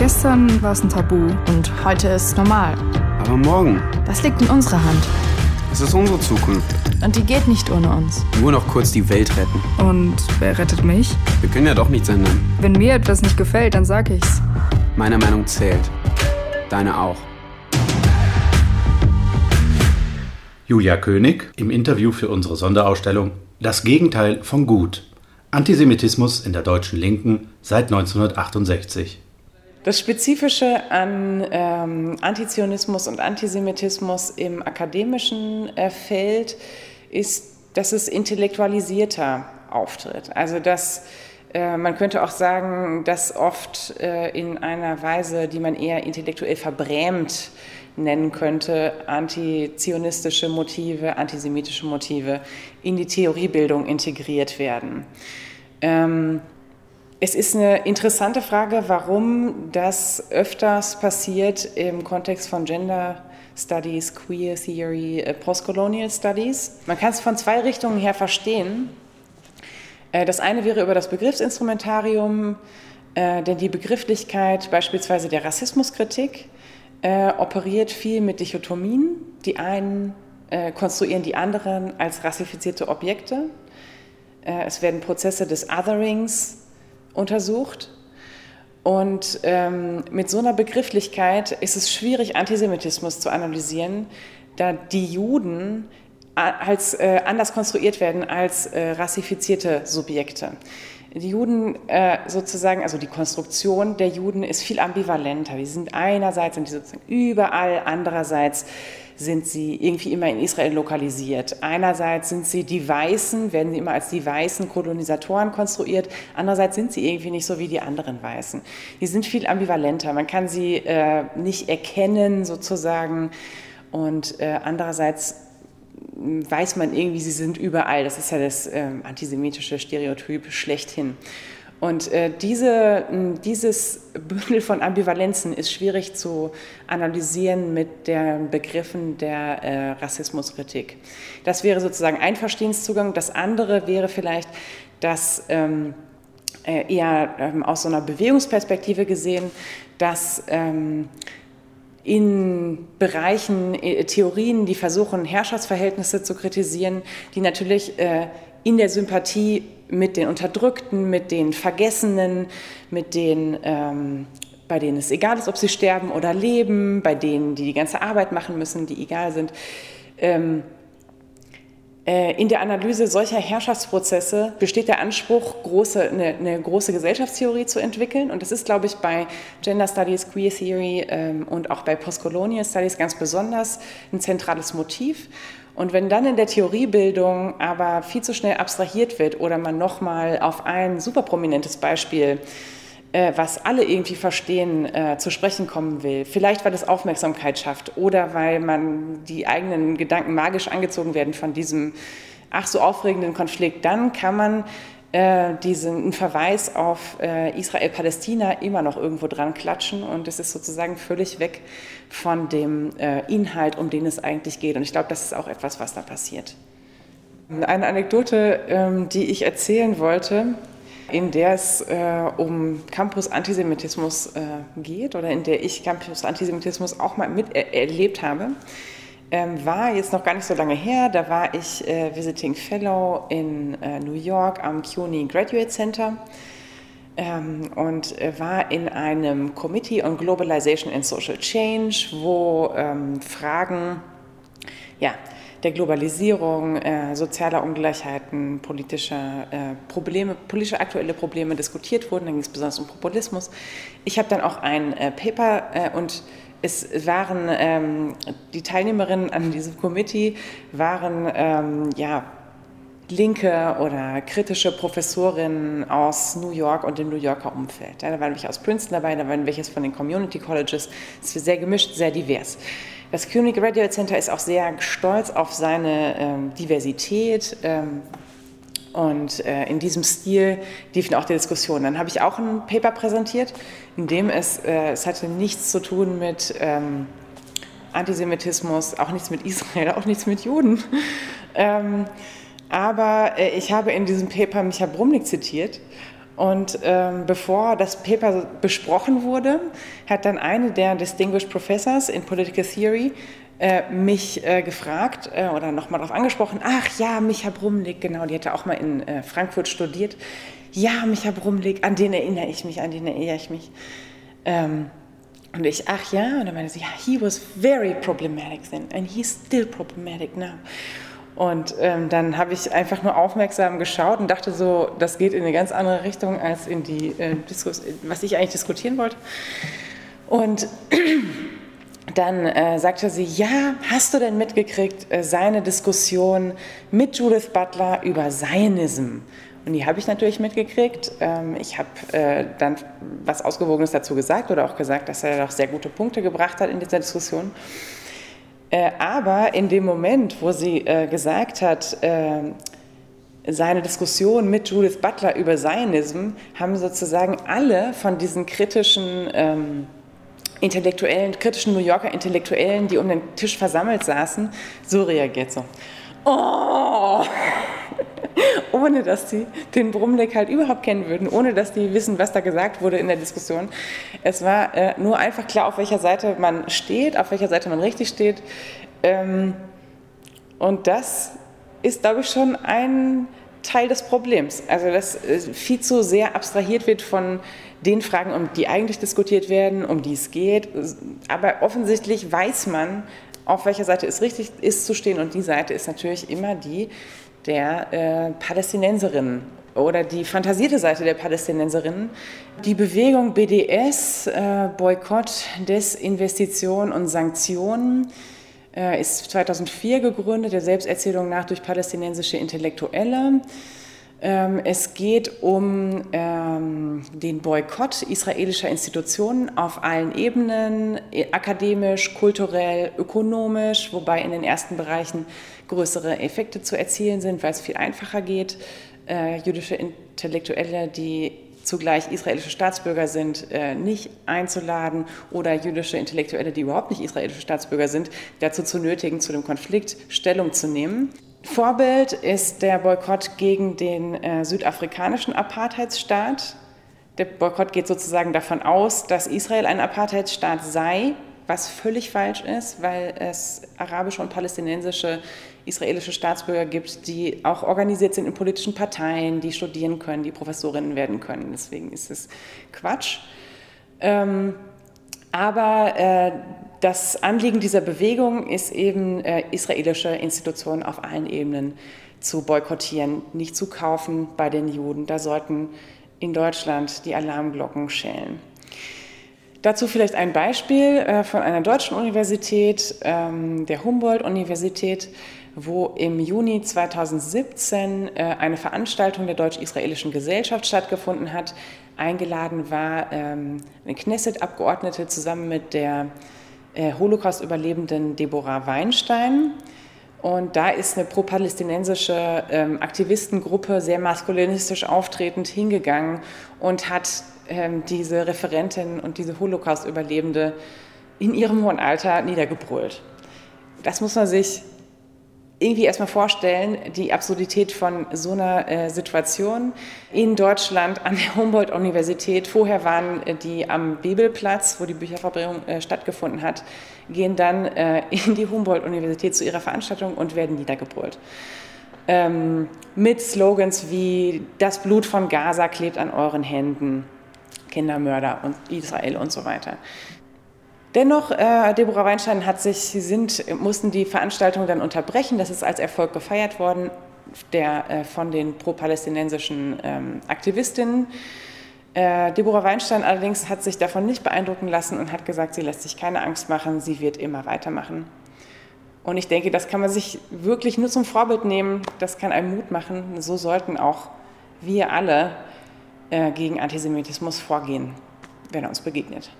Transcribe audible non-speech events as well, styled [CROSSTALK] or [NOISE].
Gestern war es ein Tabu. Und heute ist es normal. Aber morgen? Das liegt in unserer Hand. Es ist unsere Zukunft. Und die geht nicht ohne uns. Nur noch kurz die Welt retten. Und wer rettet mich? Wir können ja doch nichts ändern. Wenn mir etwas nicht gefällt, dann sag ich's. Meine Meinung zählt. Deine auch. Julia König im Interview für unsere Sonderausstellung Das Gegenteil von Gut. Antisemitismus in der deutschen Linken seit 1968. Das Spezifische an ähm, Antizionismus und Antisemitismus im akademischen äh, Feld ist, dass es intellektualisierter auftritt. Also dass äh, man könnte auch sagen, dass oft äh, in einer Weise, die man eher intellektuell verbrämt nennen könnte, antizionistische Motive, antisemitische Motive in die Theoriebildung integriert werden. Ähm, es ist eine interessante Frage, warum das öfters passiert im Kontext von Gender Studies, Queer Theory, äh, Postcolonial Studies. Man kann es von zwei Richtungen her verstehen. Äh, das eine wäre über das Begriffsinstrumentarium, äh, denn die Begrifflichkeit beispielsweise der Rassismuskritik operiert viel mit Dichotomien. Die einen konstruieren die anderen als rassifizierte Objekte. Es werden Prozesse des Otherings untersucht. Und ähm, mit so einer Begrifflichkeit ist es schwierig, Antisemitismus zu analysieren, da die Juden als, äh, anders konstruiert werden als äh, rassifizierte Subjekte. Die Juden äh, sozusagen, also die Konstruktion der Juden ist viel ambivalenter. Die sind einerseits sind die sozusagen überall, andererseits sind sie irgendwie immer in Israel lokalisiert. Einerseits sind sie die Weißen, werden sie immer als die weißen Kolonisatoren konstruiert. Andererseits sind sie irgendwie nicht so wie die anderen Weißen. Die sind viel ambivalenter. Man kann sie äh, nicht erkennen sozusagen. Und äh, andererseits weiß man irgendwie, sie sind überall. Das ist ja das äh, antisemitische Stereotyp schlechthin. Und äh, diese, dieses Bündel von Ambivalenzen ist schwierig zu analysieren mit den Begriffen der äh, Rassismuskritik. Das wäre sozusagen ein Verstehenszugang. Das andere wäre vielleicht, dass ähm, äh, eher ähm, aus so einer Bewegungsperspektive gesehen, dass ähm, in Bereichen, äh, Theorien, die versuchen, Herrschaftsverhältnisse zu kritisieren, die natürlich äh, in der Sympathie mit den Unterdrückten, mit den Vergessenen, mit den, ähm, bei denen es egal ist, ob sie sterben oder leben, bei denen, die die ganze Arbeit machen müssen, die egal sind. Ähm, äh, in der Analyse solcher Herrschaftsprozesse besteht der Anspruch, große, eine, eine, große Gesellschaftstheorie zu entwickeln. Und das ist, glaube ich, bei Gender Studies, Queer Theory ähm, und auch bei Postcolonial Studies ganz besonders ein zentrales Motiv. Und wenn dann in der Theoriebildung aber viel zu schnell abstrahiert wird oder man nochmal auf ein super prominentes Beispiel, äh, was alle irgendwie verstehen, äh, zu sprechen kommen will, vielleicht weil es Aufmerksamkeit schafft oder weil man die eigenen Gedanken magisch angezogen werden von diesem ach so aufregenden Konflikt, dann kann man äh, diesen Verweis auf äh, Israel-Palästina immer noch irgendwo dran klatschen und es ist sozusagen völlig weg von dem äh, Inhalt, um den es eigentlich geht. Und ich glaube, das ist auch etwas, was da passiert. Eine Anekdote, ähm, die ich erzählen wollte, in der es äh, um Campus-Antisemitismus äh, geht oder in der ich Campus-Antisemitismus auch mal miterlebt habe ähm, war jetzt noch gar nicht so lange her. Da war ich äh, Visiting Fellow in äh, New York am CUNY Graduate Center ähm, und äh, war in einem Committee on Globalization and Social Change, wo ähm, Fragen ja, der Globalisierung, äh, sozialer Ungleichheiten, politischer äh, Probleme, politische aktuelle Probleme diskutiert wurden. Da ging es besonders um Populismus. Ich habe dann auch ein äh, Paper äh, und es waren ähm, die Teilnehmerinnen an diesem Committee waren ähm, ja linke oder kritische Professorinnen aus New York und dem New Yorker Umfeld. Da waren welche aus Princeton dabei, da waren welche von den Community Colleges. Es ist sehr gemischt, sehr divers. Das CUNY Graduate Center ist auch sehr stolz auf seine ähm, Diversität. Ähm, und äh, in diesem Stil liefen auch die Diskussionen. Dann habe ich auch ein Paper präsentiert, in dem es, äh, es hatte nichts zu tun mit ähm, Antisemitismus, auch nichts mit Israel, auch nichts mit Juden. ähm, aber äh, ich habe in diesem Paper Micha Brumlik zitiert Und ähm, bevor das Paper besprochen wurde, hat dann eine der Distinguished Professors in Political Theory äh, mich äh, gefragt äh, oder nochmal darauf angesprochen, ach ja, Micha Brumlik, genau, die hatte auch mal in äh, Frankfurt studiert. Ja, Micha Brumlik, an den erinnere ich mich, an den erinnere ich mich. Ähm, und ich, ach ja, und dann meinte sie, ja, he was very problematic then and he's still problematic now. Und ähm, dann habe ich einfach nur aufmerksam geschaut und dachte so, das geht in eine ganz andere Richtung als in die äh, Diskus was ich eigentlich diskutieren wollte. Und [CLEARS THROAT] dann äh, sagte sie, ja, hast du denn mitgekriegt, äh, seine Diskussion mit Judith Butler über Zionism? Und die habe ich natürlich mitgekriegt. Ähm, ich habe äh, dann was Ausgewogenes dazu gesagt oder auch gesagt, dass er doch sehr gute Punkte gebracht hat in dieser Diskussion. Äh, aber in dem Moment, wo sie äh, gesagt hat, äh, seine Diskussion mit Judith Butler über Zionism, haben sozusagen alle von diesen kritischen ähm, Intellektuellen, kritischen New Yorker Intellektuellen, die um den Tisch versammelt saßen, so reagiert so. Oh! [LAUGHS] ohne dass sie den Brumleck halt überhaupt kennen würden, ohne dass die wissen, was da gesagt wurde in der Diskussion. Es war äh, nur einfach klar, auf welcher Seite man steht, auf welcher Seite man richtig steht. Ähm, und das ist, glaube ich, schon ein Teil des Problems. Also, dass äh, viel zu sehr abstrahiert wird von den Fragen, um die eigentlich diskutiert werden, um die es geht. Aber offensichtlich weiß man, auf welcher Seite es richtig ist zu stehen. Und die Seite ist natürlich immer die der äh, Palästinenserinnen oder die fantasierte Seite der Palästinenserinnen. Die Bewegung BDS, äh, Boykott, Desinvestition und Sanktionen, äh, ist 2004 gegründet, der Selbsterzählung nach durch palästinensische Intellektuelle. Ähm, es geht um ähm, den Boykott israelischer Institutionen auf allen Ebenen, akademisch, kulturell, ökonomisch, wobei in den ersten Bereichen größere Effekte zu erzielen sind, weil es viel einfacher geht. Äh, jüdische Intellektuelle, die zugleich israelische Staatsbürger sind, äh, nicht einzuladen oder jüdische Intellektuelle, die überhaupt nicht israelische Staatsbürger sind, dazu zu nötigen, zu dem Konflikt Stellung zu nehmen. Vorbild ist der Boykott gegen den äh, südafrikanischen Apartheidsstaat. Der Boykott geht sozusagen davon aus, dass Israel ein Apartheidsstaat sei, was völlig falsch ist, weil es arabische und palästinensische israelische Staatsbürger gibt, die auch organisiert sind in politischen Parteien, die studieren können, die Professorinnen werden können. Deswegen ist es Quatsch. Ähm, aber äh, das Anliegen dieser Bewegung ist eben, äh, israelische Institutionen auf allen Ebenen zu boykottieren, nicht zu kaufen bei den Juden. Da sollten in Deutschland die Alarmglocken schellen. Dazu vielleicht ein Beispiel äh, von einer deutschen Universität, ähm, der Humboldt-Universität, wo im Juni 2017 äh, eine Veranstaltung der deutsch-israelischen Gesellschaft stattgefunden hat. Eingeladen war ähm, eine Knesset-Abgeordnete zusammen mit der Holocaust-Überlebenden Deborah Weinstein. Und da ist eine pro-palästinensische ähm, Aktivistengruppe sehr maskulinistisch auftretend hingegangen und hat ähm, diese Referentin und diese Holocaust-Überlebende in ihrem hohen Alter niedergebrüllt. Das muss man sich irgendwie erstmal vorstellen, die Absurdität von so einer äh, Situation in Deutschland an der Humboldt-Universität. Vorher waren äh, die am Bibelplatz, wo die Bücherverbrennung äh, stattgefunden hat, gehen dann äh, in die Humboldt-Universität zu ihrer Veranstaltung und werden niedergebrüllt. Ähm, mit Slogans wie Das Blut von Gaza klebt an euren Händen, Kindermörder und Israel und so weiter. Dennoch, äh, Deborah Weinstein hat sich, sind, mussten die Veranstaltung dann unterbrechen. Das ist als Erfolg gefeiert worden der, äh, von den pro-palästinensischen ähm, Aktivistinnen. Äh, Deborah Weinstein allerdings hat sich davon nicht beeindrucken lassen und hat gesagt, sie lässt sich keine Angst machen, sie wird immer weitermachen. Und ich denke, das kann man sich wirklich nur zum Vorbild nehmen, das kann einem Mut machen. So sollten auch wir alle äh, gegen Antisemitismus vorgehen, wenn er uns begegnet.